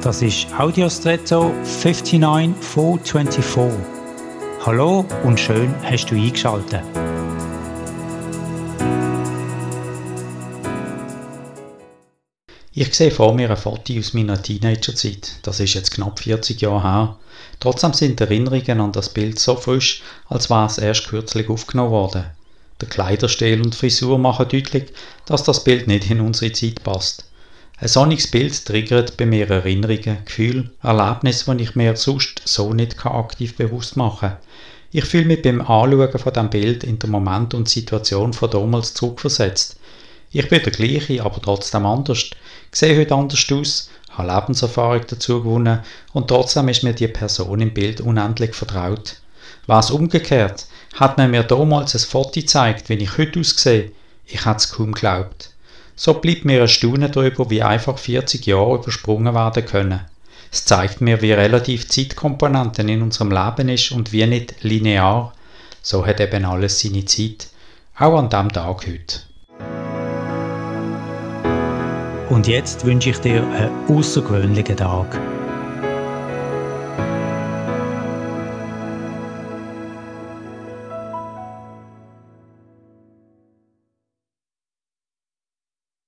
Das ist Audiostretto 59424. Hallo und schön hast du eingeschaltet. Ich sehe vor mir ein Foto aus meiner Teenagerzeit. Das ist jetzt knapp 40 Jahre her. Trotzdem sind die Erinnerungen an das Bild so frisch, als war es erst kürzlich aufgenommen worden. Der Kleiderstil und Frisur machen deutlich, dass das Bild nicht in unsere Zeit passt. Ein sonniges Bild triggert bei mir Erinnerungen, Gefühle, Erlebnisse, die ich mir sonst so nicht aktiv bewusst machen kann. Ich fühle mich beim Anschauen von diesem Bild in den Moment und Situation von damals zurückversetzt. Ich bin der gleiche, aber trotzdem anders. Ich sehe heute anders aus, habe Lebenserfahrung dazu gewonnen und trotzdem ist mir die Person im Bild unendlich vertraut. Was umgekehrt, hat man mir damals ein Foto gezeigt, wie ich heute aussehe, ich hätte es kaum geglaubt. So bleibt mir ein Staunen darüber, wie einfach 40 Jahre übersprungen werden können. Es zeigt mir, wie relativ Zeitkomponenten in unserem Leben ist und wie nicht linear. So hat eben alles seine Zeit. Auch an diesem Tag heute. Und jetzt wünsche ich dir einen außergewöhnlichen Tag.